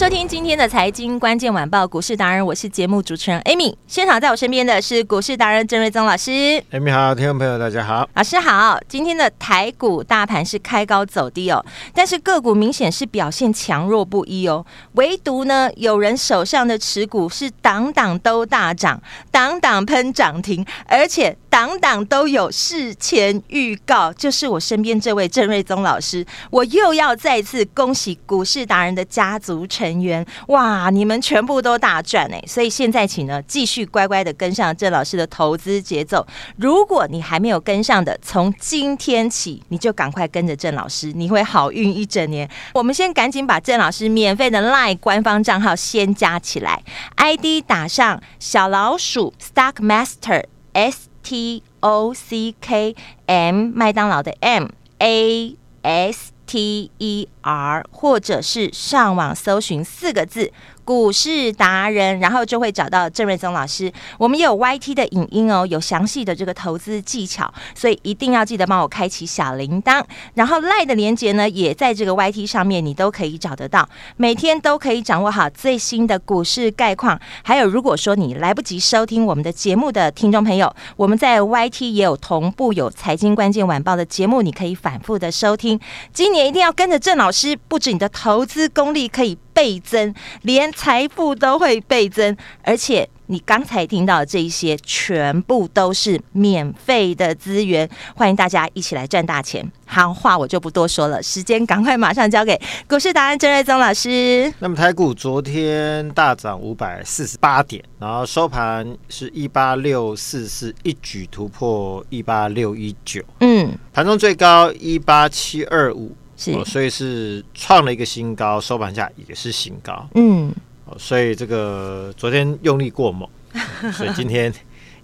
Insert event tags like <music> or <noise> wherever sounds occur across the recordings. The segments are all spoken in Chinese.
收听今天的财经关键晚报股市达人，我是节目主持人 Amy。现场在我身边的是股市达人郑瑞宗老师。Amy 好，听众朋友大家好，老师好。今天的台股大盘是开高走低哦，但是个股明显是表现强弱不一哦。唯独呢，有人手上的持股是档档都大涨，档档喷涨停，而且档档都有事前预告，就是我身边这位郑瑞宗老师。我又要再次恭喜股市达人的家族成员哇！你们全部都大赚哎！所以现在请呢继续乖乖的跟上郑老师的投资节奏。如果你还没有跟上的，从今天起你就赶快跟着郑老师，你会好运一整年。我们先赶紧把郑老师免费的 LINE 官方账号先加起来，ID 打上小老鼠 Stock Master S T O C K M 麦当劳的 M A S T E R，或者是上网搜寻四个字。股市达人，然后就会找到郑瑞宗老师。我们也有 YT 的影音哦，有详细的这个投资技巧，所以一定要记得帮我开启小铃铛。然后 LINE 的连接呢，也在这个 YT 上面，你都可以找得到。每天都可以掌握好最新的股市概况。还有，如果说你来不及收听我们的节目的听众朋友，我们在 YT 也有同步有财经关键晚报的节目，你可以反复的收听。今年一定要跟着郑老师，不止你的投资功力可以倍增，连财富都会倍增，而且你刚才听到的这一些，全部都是免费的资源，欢迎大家一起来赚大钱。好，话我就不多说了，时间赶快马上交给股市达人郑瑞宗老师。那么台股昨天大涨五百四十八点，然后收盘是一八六四四，一举突破一八六一九，嗯，盘中最高一八七二五。哦，所以是创了一个新高，收盘价也是新高。嗯，哦，所以这个昨天用力过猛，<laughs> 所以今天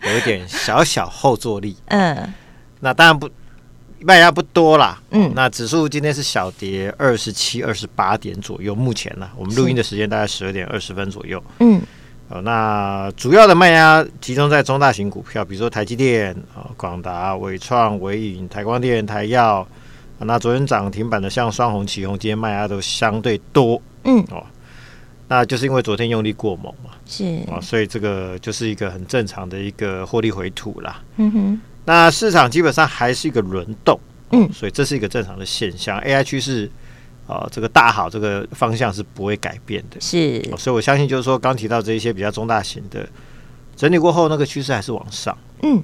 有一点小小后坐力。嗯，那当然不卖压不多啦。嗯，那指数今天是小跌二十七、二十八点左右。目前呢，我们录音的时间大概十二点二十分左右。嗯，哦，那主要的卖压集中在中大型股票，比如说台积电、啊广达、伟创、伟影、台光电、台燿。那昨天涨停板的像双红、旗红，今天卖压都相对多，嗯哦，那就是因为昨天用力过猛嘛，是啊，所以这个就是一个很正常的一个获利回吐啦，嗯哼。那市场基本上还是一个轮动，嗯，所以这是一个正常的现象。AI 趋势啊，这个大好，这个方向是不会改变的，是。所以我相信，就是说刚提到这一些比较中大型的整理过后，那个趋势还是往上，嗯，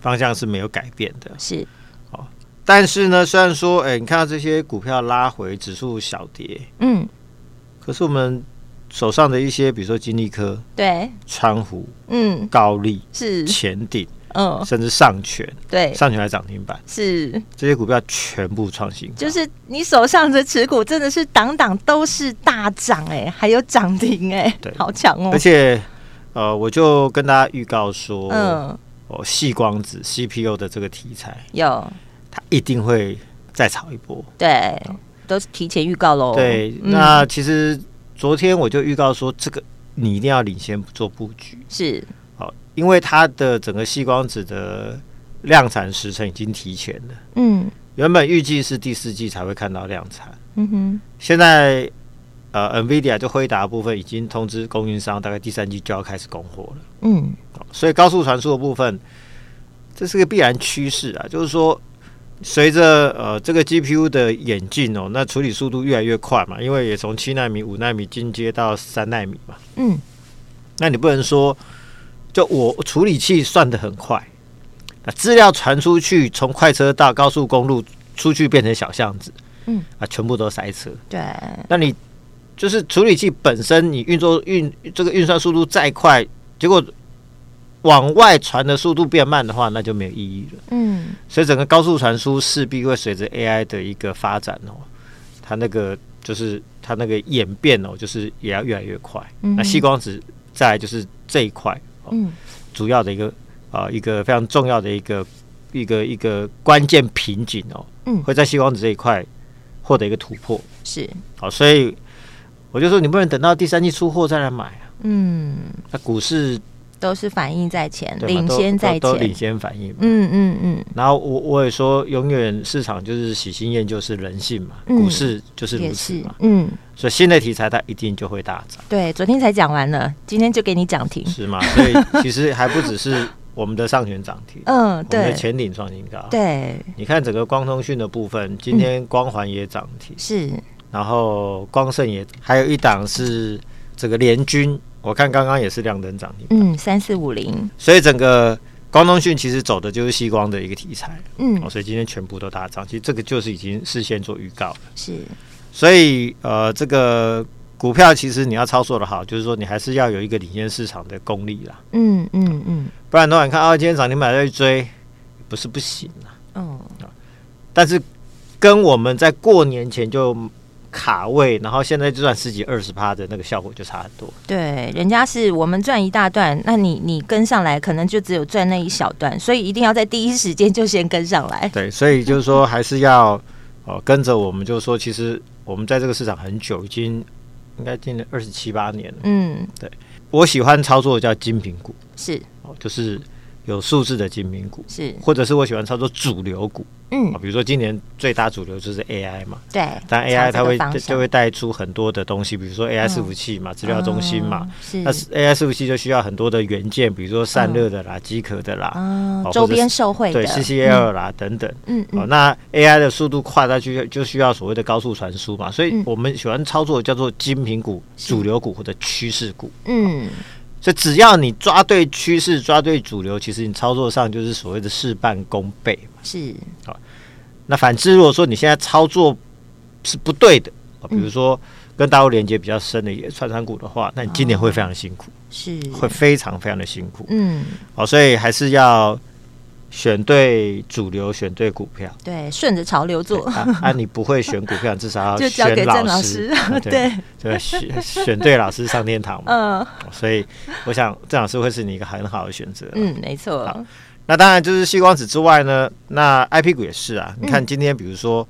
方向是没有改变的，是。但是呢，虽然说，哎，你看到这些股票拉回，指数小跌，嗯，可是我们手上的一些，比如说金利科，对，川湖，嗯，高力是。前顶，嗯，甚至上权，对，上权还涨停板，是。这些股票全部创新高，就是你手上的持股真的是档档都是大涨，哎，还有涨停，哎，对，好强哦！而且，呃，我就跟大家预告说，嗯，哦，细光子 CPU 的这个题材有。一定会再炒一波，对，都是提前预告喽。对，那其实昨天我就预告说，这个你一定要领先做布局，是好，因为它的整个细光子的量产时程已经提前了。嗯，原本预计是第四季才会看到量产，嗯哼，现在呃，NVIDIA 就辉达部分已经通知供应商，大概第三季就要开始供货了。嗯，所以高速传输的部分，这是个必然趋势啊，就是说。随着呃这个 GPU 的演进哦，那处理速度越来越快嘛，因为也从七纳米、五纳米进阶到三纳米嘛。嗯，那你不能说就我处理器算的很快，那资料传出去，从快车道、高速公路出去变成小巷子，嗯啊，全部都塞车。对，那你就是处理器本身，你运作运这个运算速度再快，结果往外传的速度变慢的话，那就没有意义了。嗯，所以整个高速传输势必会随着 AI 的一个发展哦，它那个就是它那个演变哦，就是也要越来越快。嗯、那细光子再来就是这一块，嗯，主要的一个啊、呃、一个非常重要的一个一个一个关键瓶颈哦，嗯，会在细光子这一块获得一个突破。是，好，所以我就说你不能等到第三季出货再来买啊。嗯，那股市都是反应在前，领先在前，都领先反应。嗯嗯嗯。然后我我也说，永远市场就是喜新厌旧，是人性嘛。股市就是如此嘛。嗯。所以新的题材它一定就会大涨。对，昨天才讲完了，今天就给你涨停。是吗？所以其实还不只是我们的上权涨停。<laughs> 嗯，对。我们的前顶创新高。对。你看整个光通讯的部分，今天光环也涨停。是。然后光盛也还有一档是。这个联军，我看刚刚也是亮灯涨停，嗯，三四五零。所以整个光通讯其实走的就是西光的一个题材，嗯，所以今天全部都大涨。其实这个就是已经事先做预告了，是。所以呃，这个股票其实你要操作的好，就是说你还是要有一个领先市场的功力啦，嗯嗯嗯，不然的话，你看啊，今天涨停板在追，不是不行啊，嗯，但是跟我们在过年前就。卡位，然后现在就赚十几二十趴的那个效果就差很多。对，人家是我们赚一大段，那你你跟上来，可能就只有赚那一小段，所以一定要在第一时间就先跟上来。<laughs> 对，所以就是说还是要哦跟着我们，就是说其实我们在这个市场很久，已经应该进了二十七八年了。嗯，对，我喜欢操作的叫精品股，是哦，就是。有数字的精品股是，或者是我喜欢操作主流股，嗯，比如说今年最大主流就是 AI 嘛，对，但 AI 它会就会带出很多的东西，比如说 AI 伺服器嘛，资料中心嘛，是，那 AI 伺服器就需要很多的元件，比如说散热的啦、机壳的啦，周边受惠的，对，CCL 啦等等，嗯嗯，那 AI 的速度快，它就就需要所谓的高速传输嘛，所以我们喜欢操作叫做精品股、主流股或者趋势股，嗯。所以只要你抓对趋势，抓对主流，其实你操作上就是所谓的事半功倍嘛。是好，那反之，如果说你现在操作是不对的，比如说跟大陆连接比较深的一些传产股的话，那你今年会非常辛苦，是会非常非常的辛苦。嗯，好，所以还是要。选对主流，选对股票，对，顺着潮流做。啊，啊你不会选股票，至少要 <laughs> 就交给郑老师。对对，选选对老师上天堂嘛。嗯，所以我想郑老师会是你一个很好的选择。嗯，没错。那当然就是矽光子之外呢，那 IP 股也是啊。你看今天比如说，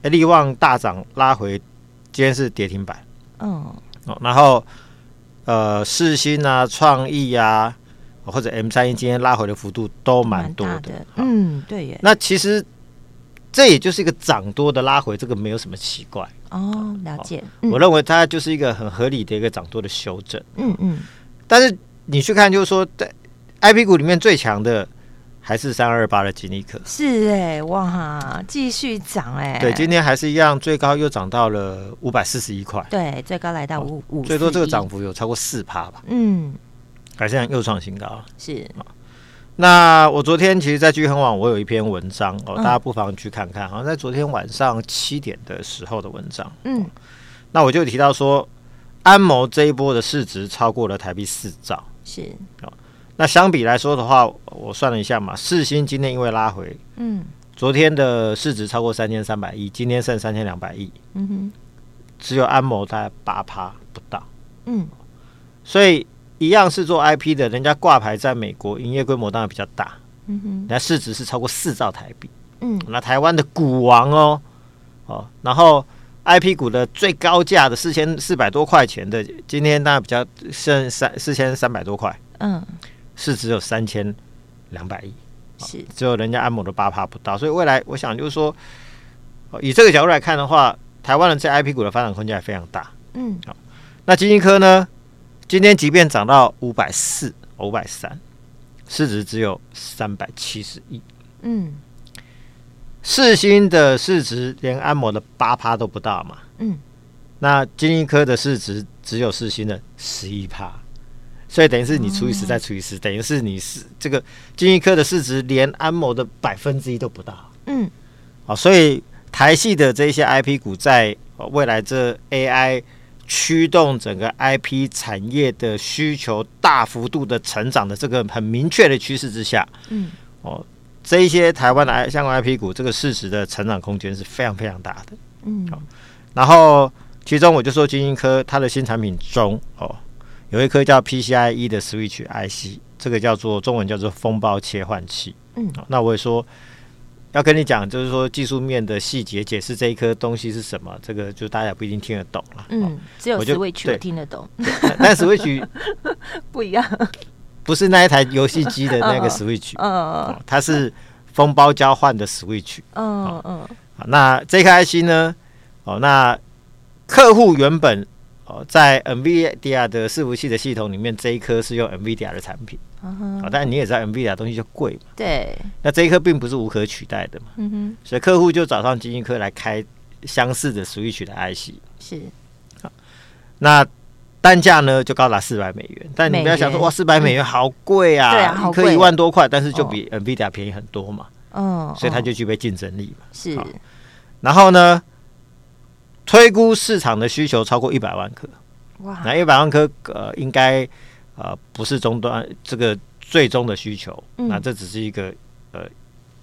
哎，力旺大涨拉回，今天是跌停板。嗯。哦，然后呃，世新啊，创意啊。或者 M 三一今天拉回的幅度都蛮多的，嗯，对耶。那其实这也就是一个涨多的拉回，这个没有什么奇怪哦。了解，我认为它就是一个很合理的一个涨多的修正。嗯嗯。但是你去看，就是说在 IP 股里面最强的还是三二二八的吉尼克。是哎，哇，继续涨哎。对，今天还是一样，最高又涨到了五百四十一块。对，最高来到五五，最多这个涨幅有超过四趴吧。嗯。改善又创新高，是。那我昨天其实，在聚亨网我有一篇文章哦，大家不妨去看看。好像在昨天晚上七点的时候的文章，嗯，那我就提到说，安谋这一波的市值超过了台币四兆，是。那相比来说的话，我算了一下嘛，四星今天因为拉回，嗯，昨天的市值超过三千三百亿，今天剩三千两百亿，嗯哼，只有安谋大概八趴不到，嗯，所以。一样是做 IP 的，人家挂牌在美国，营业规模当然比较大，嗯哼，人家市值是超过四兆台币，嗯，那台湾的股王哦，哦，然后 IP 股的最高价的四千四百多块钱的，今天当然比较剩三四千三百多块，嗯，市值有三千两百亿，是。只有人家安某的八趴不到，所以未来我想就是说，以这个角度来看的话，台湾的这 IP 股的发展空间还非常大，嗯，好，那金立科呢？今天即便涨到五百四、五百三，市值只有三百七十亿。嗯，世芯的市值连安摩的八趴都不到嘛。嗯，那金一科的市值只有世芯的十一趴，所以等于是你除以十再除以十，等于是你是这个金一科的市值连安摩的百分之一都不到。嗯，好，所以台系的这些 IP 股在未来这 AI。驱动整个 IP 产业的需求大幅度的成长的这个很明确的趋势之下，嗯，哦，这一些台湾的相关 IP 股，这个市值的成长空间是非常非常大的，嗯，好，然后其中我就说晶英科它的新产品中，哦，有一颗叫 PCIe 的 Switch IC，这个叫做中文叫做风暴切换器，嗯，那我也说。要跟你讲，就是说技术面的细节，解释这一颗东西是什么，这个就大家不一定听得懂了。嗯，只有 Switch 我听得懂，<laughs> 但 Switch <laughs> 不一样，不是那一台游戏机的那个 <laughs> Switch，嗯，它是封包交换的 Switch，嗯嗯。那这颗 IC 呢？哦，那客户原本哦在 NVIDIA 的伺服器的系统里面，这一颗是用 NVIDIA 的产品。好、uh huh.，但你也知道，NVIDIA 东西就贵嘛。对。那这一颗并不是无可取代的嘛。嗯哼。所以客户就找上晶心科来开相似的 Switch 的 IC。是。好，那单价呢就高达四百美元。但你不要想说哇，四百美元好贵啊！对啊，好贵。一万多块，但是就比 NVIDIA 便宜很多嘛。嗯。所以它就具备竞争力嘛。是。然后呢，推估市场的需求超过一百万颗。哇。那一百万颗，呃，应该。呃，不是终端这个最终的需求，嗯、那这只是一个呃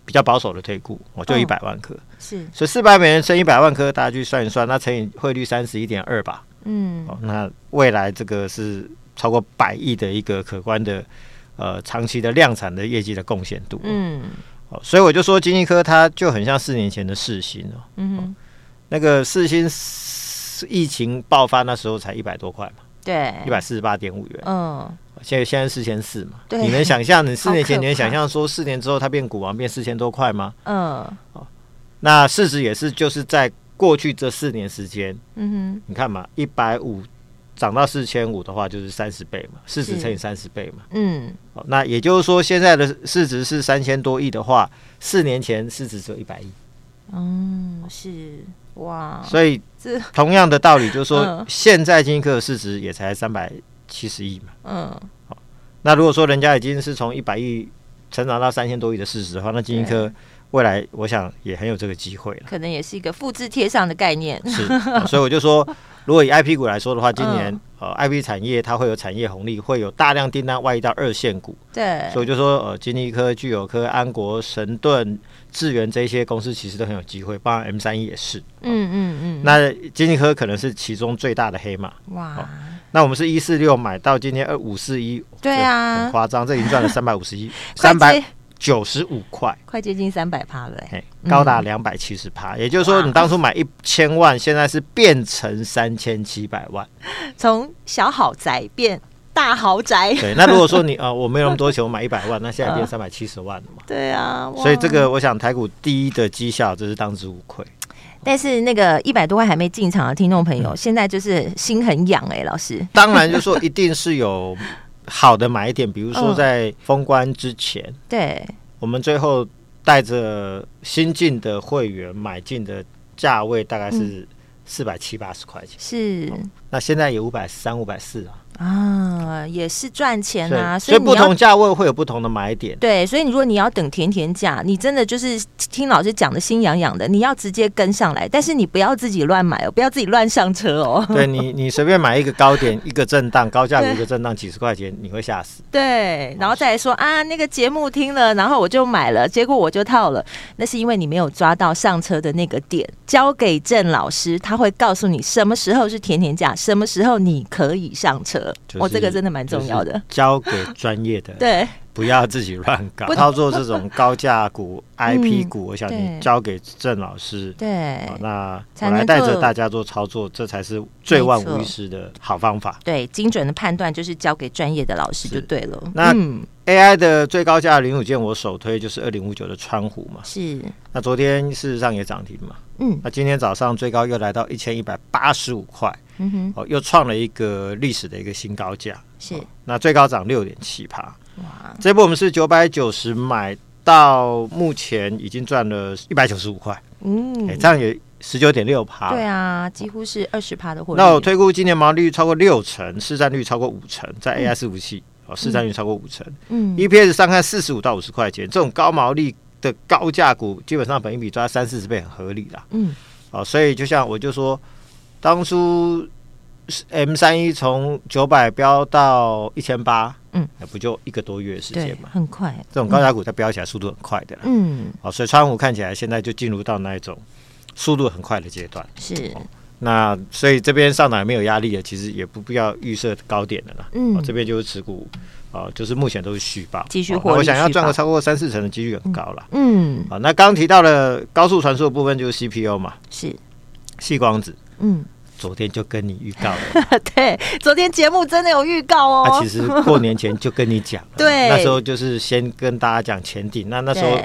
比较保守的推估，我就一百万颗，哦，是，所以四百美元乘一百万颗，大家去算一算，那乘以汇率三十一点二吧，嗯，哦，那未来这个是超过百亿的一个可观的呃长期的量产的业绩的贡献度，嗯，哦，所以我就说晶心科它就很像四年前的世芯哦，嗯那个四星疫情爆发那时候才一百多块嘛。对，一百四十八点五元。嗯，现在现在四千四嘛。对，你能想象你四年前 <laughs> 你能想象说四年之后它变股王变四千多块吗？嗯，那市值也是就是在过去这四年时间，嗯哼，你看嘛，一百五涨到四千五的话就是三十倍嘛，市值乘以三十倍嘛。嗯，那也就是说现在的市值是三千多亿的话，四年前市值只有一百亿。嗯，是。哇，所以这同样的道理就是说，嗯、现在晶心科的市值也才三百七十亿嘛。嗯，好，那如果说人家已经是从一百亿成长到三千多亿的市值的话，那晶心科未来我想也很有这个机会了。可能也是一个复制贴上的概念。是，所以我就说，如果以 IP 股来说的话，今年、嗯、呃 IP 产业它会有产业红利，会有大量订单外移到二线股。对，所以就说呃金立科、聚友科、安国、神盾。智源这些公司其实都很有机会，包括 M 三一也是。嗯嗯嗯。那金立科可能是其中最大的黑马。哇。那我们是一四六买到今天二五四一。对啊。很夸张，这已经赚了三百五十一，<laughs> 三百九十五块，快接近三百趴了。高达两百七十趴，也就是说，你当初买一千万，现在是变成三千七百万，<laughs> 从小豪宅变。大豪宅。对，那如果说你啊、呃，我没有那么多钱，我买一百万，那现在变 <laughs> 三百七十万了嘛？对啊，所以这个我想台股第一的绩效，这是当之无愧。但是那个一百多块还没进场的听众朋友，嗯、现在就是心很痒哎、欸，老师。当然，就说一定是有好的买点，比如说在封关之前，嗯、对，我们最后带着新进的会员买进的价位大概是四百七八十块钱，是、嗯。那现在也五百三、五百四啊。啊，也是赚钱啊，所以不同价位会有不同的买点。对，所以你如果你要等甜甜价，你真的就是听老师讲的心痒痒的，你要直接跟上来，但是你不要自己乱买哦，不要自己乱上车哦。<laughs> 对你，你随便买一个高点，<laughs> 一个震荡，高价股一个震荡几十块钱，你会吓死。对，然后再来说啊，那个节目听了，然后我就买了，结果我就套了，那是因为你没有抓到上车的那个点。交给郑老师，他会告诉你什么时候是甜甜价，什么时候你可以上车。我、就是哦、这个真的蛮重要的，交给专业的，<laughs> 对，不要自己乱搞。不操作这种高价股、<laughs> IP 股，我想你交给郑老师，对，哦、那我来带着大家做操作，这才是最万无一失的好方法。对，精准的判断就是交给专业的老师就对了。那、嗯、AI 的最高价零五件，我首推就是二零五九的川湖嘛，是。那昨天事实上也涨停嘛，嗯，那今天早上最高又来到一千一百八十五块。嗯哼，哦，又创了一个历史的一个新高价，是、哦、那最高涨六点七趴，哇！这波我们是九百九十买到，目前已经赚了一百九十五块，嗯，哎，这样也十九点六趴，对啊，几乎是二十趴的获利。那我推估今年毛利率超过六成，市占率超过五成，在 AI 伺服器哦，市占率超过五成，嗯，EPS 上看四十五到五十块钱，这种高毛利的高价股，基本上本一比抓三四十倍很合理啦，嗯，哦，所以就像我就说。当初 M 三一从九百飙到一千八，嗯，那不就一个多月时间嘛，很快。这种高价股它飙起来速度很快的，嗯，好，所以川股看起来现在就进入到那一种速度很快的阶段，是。那所以这边上档也没有压力了，其实也不必要预设高点的了，嗯，这边就是持股。啊，就是目前都是续报，继续。我想要赚个超过三四成的几率很高了。嗯，好，那刚刚提到了高速传输的部分就是 CPU 嘛，是细光子。嗯，昨天就跟你预告了。<laughs> 对，昨天节目真的有预告哦。那其实过年前就跟你讲了，<laughs> 对，那时候就是先跟大家讲前顶，那那时候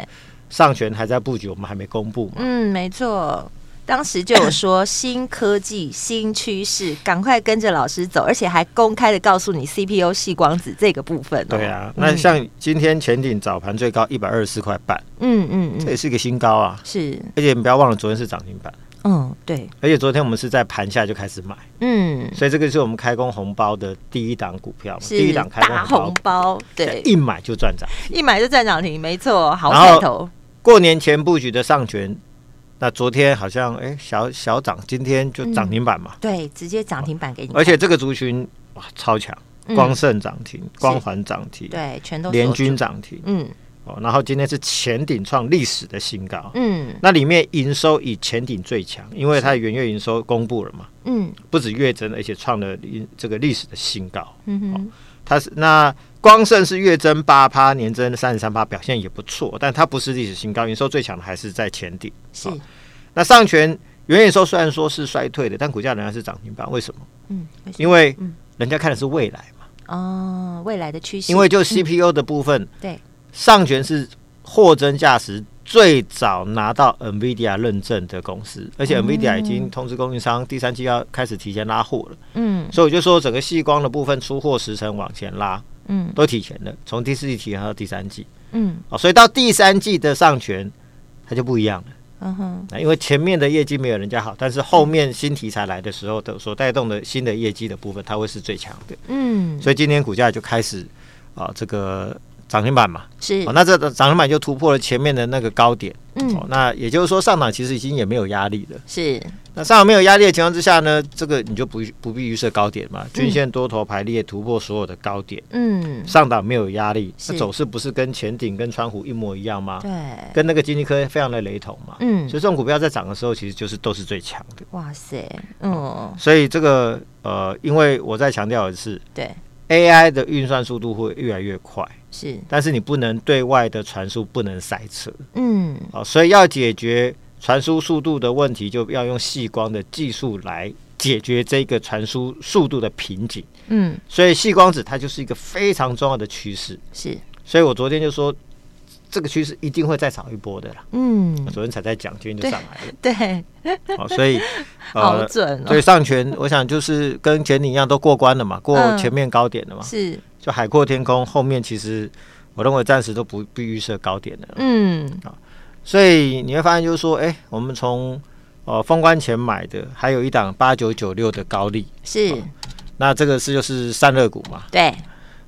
上权还在布局，我们还没公布嘛。嗯，没错。当时就有说 <laughs> 新科技、新趋势，赶快跟着老师走，而且还公开的告诉你 CPU 细光子这个部分。对啊，那像今天前顶早盘最高一百二十四块半，嗯嗯嗯，这也是一个新高啊。是，而且你不要忘了昨天是涨停板。嗯，对。而且昨天我们是在盘下就开始买，嗯，所以这个是我们开工红包的第一档股票，第一档开工红包，对，一买就赚涨，一买就赚涨停，没错，好彩头。过年前布局的上权。那昨天好像哎小小涨，今天就涨停板嘛？对，直接涨停板给你。而且这个族群哇超强，光盛涨停，光环涨停，对，全都联军涨停。嗯，哦，然后今天是前顶创历史的新高。嗯，那里面营收以前顶最强，因为它的元月营收公布了嘛。嗯，不止月增，而且创了这个历史的新高。嗯哼，它是那。光盛是月增八趴，年增三十三趴，表现也不错，但它不是历史新高。营收最强的还是在前顶。是，那上权元月收虽然说是衰退的，但股价仍然是涨停板。为什么？嗯，因为人家看的是未来嘛。哦，未来的趋势。因为就 CPU 的部分，嗯、对，上权是货真价实最早拿到 NVIDIA 认证的公司，而且 NVIDIA 已经通知供应商第三季要开始提前拉货了。嗯，所以我就说整个细光的部分出货时程往前拉。嗯，都提前了，从第四季提前到第三季，嗯，哦，所以到第三季的上权，它就不一样了，嗯哼，因为前面的业绩没有人家好，但是后面新题材来的时候的所带动的新的业绩的部分，它会是最强的，嗯，所以今天股价就开始啊，这个涨停板嘛，是，哦，那这涨停板就突破了前面的那个高点，嗯，哦，那也就是说上涨其实已经也没有压力了，是。那上涨没有压力的情况之下呢，这个你就不不必预设高点嘛，均线多头排列突破所有的高点，嗯，上档没有压力，那走势不是跟前顶跟川湖一模一样吗？对，跟那个金立科非常的雷同嘛，嗯，所以这种股票在涨的时候，其实就是都是最强的。哇塞，嗯，所以这个呃，因为我再强调的是，对，AI 的运算速度会越来越快，是，但是你不能对外的传输不能塞车，嗯，哦，所以要解决。传输速度的问题，就要用细光的技术来解决这个传输速度的瓶颈。嗯，所以细光子它就是一个非常重要的趋势。是，所以我昨天就说，这个趋势一定会再炒一波的啦。嗯，昨天才在讲，今天就上来了。<laughs> 对，好，所以 <laughs> 好准。所以上权，我想就是跟前年一样，都过关了嘛，过前面高点了嘛。是，就海阔天空，后面其实我认为暂时都不必预设高点的。嗯，好。所以你会发现，就是说，哎、欸，我们从呃封关前买的，还有一档八九九六的高利，是、哦，那这个是就是散热股嘛？对。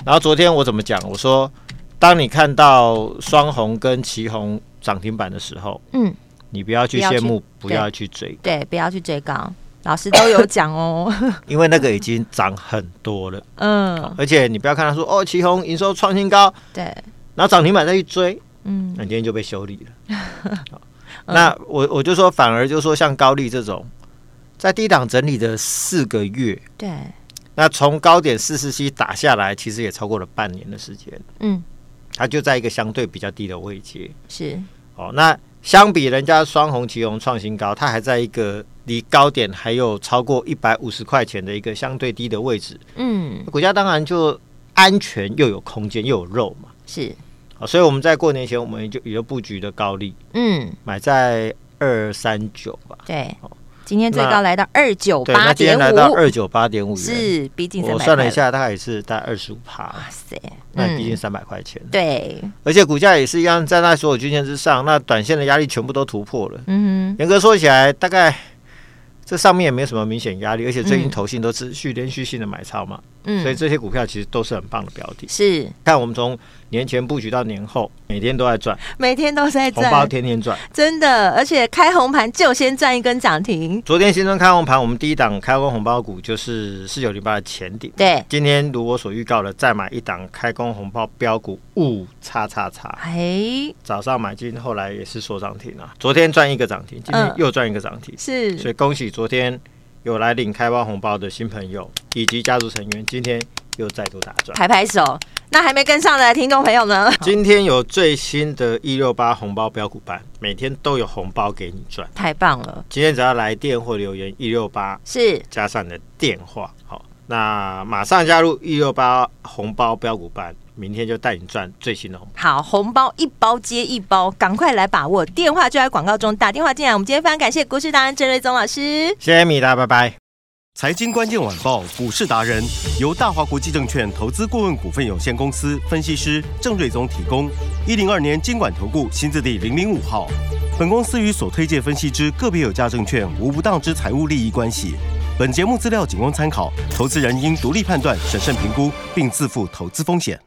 然后昨天我怎么讲？我说，当你看到双红跟旗红涨停板的时候，嗯，你不要去羡慕，不要去追，对，不要去追高。老师都有讲哦，<laughs> 因为那个已经涨很多了，嗯、哦，而且你不要看他说，哦，旗红营收创新高，对，然后涨停板再去追。嗯，那今天就被修理了。<laughs> 那我我就说，反而就是说，像高利这种，在低档整理的四个月，对，那从高点四四七打下来，其实也超过了半年的时间。嗯，它就在一个相对比较低的位阶。是，哦，那相比人家双红、奇鋐创新高，它还在一个离高点还有超过一百五十块钱的一个相对低的位置。嗯，股价当然就安全又有空间又有肉嘛。是。所以我们在过年前，我们就也就布局的高利，嗯，买在二三九吧。对，今天最高来到二九八点五，今天来到二九八点五元，是毕竟。我算了一下，大概也是大概二十五趴。哇塞，那逼近三百块钱。对，而且股价也是一样，在那所有均线之上，那短线的压力全部都突破了。嗯哼，严格说起来，大概。这上面也没有什么明显压力，而且最近投信都持续连续性的买超嘛，嗯，所以这些股票其实都是很棒的标的。是，看我们从年前布局到年后，每天都在赚，每天都在赚，红包天天赚，真的，而且开红盘就先赚一根涨停。昨天新春开红盘，我们第一档开工红包股就是四九零八的前顶，对，今天如我所预告的，再买一档开工红包标股五叉叉叉，哎，早上买进，后来也是说涨停啊，昨天赚一个涨停，今天又赚一个涨停，是，所以恭喜昨天有来领开包红包的新朋友以及家族成员，今天又再度打转，拍拍手。那还没跟上的听众朋友呢？今天有最新的一六八红包标股班，每天都有红包给你赚，太棒了！今天只要来电或留言一六八，是加上你的电话，好，那马上加入一六八红包标股班，明天就带你赚最新的红包。好，红包一包接一包，赶快来把握！电话就在广告中，打电话进来。我们今天非常感谢股市达人郑瑞宗老师，谢谢米达，拜拜。财经关键晚报股市达人由大华国际证券投资顾问股份有限公司分析师郑瑞宗提供。一零二年经管投顾新字第零零五号。本公司与所推介分析之个别有价证券无不当之财务利益关系。本节目资料仅供参考，投资人应独立判断、审慎评估，并自负投资风险。